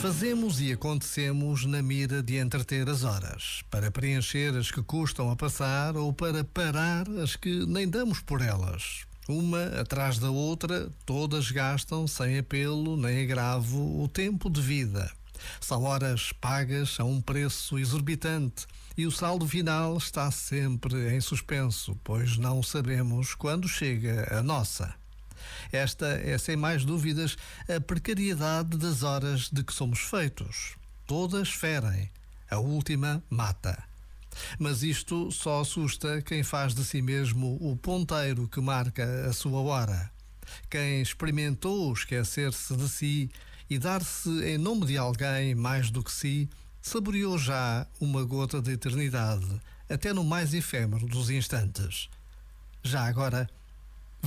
Fazemos e acontecemos na mira de entreter as horas, para preencher as que custam a passar ou para parar as que nem damos por elas. Uma atrás da outra, todas gastam sem apelo nem agravo o tempo de vida. São horas pagas a um preço exorbitante e o saldo final está sempre em suspenso, pois não sabemos quando chega a nossa. Esta é, sem mais dúvidas, a precariedade das horas de que somos feitos. Todas ferem, a última mata. Mas isto só assusta quem faz de si mesmo o ponteiro que marca a sua hora. Quem experimentou esquecer-se de si e dar-se em nome de alguém mais do que si, saboreou já uma gota de eternidade, até no mais efêmero dos instantes. Já agora,